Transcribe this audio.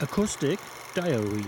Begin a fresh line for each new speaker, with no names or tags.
Acoustic Diary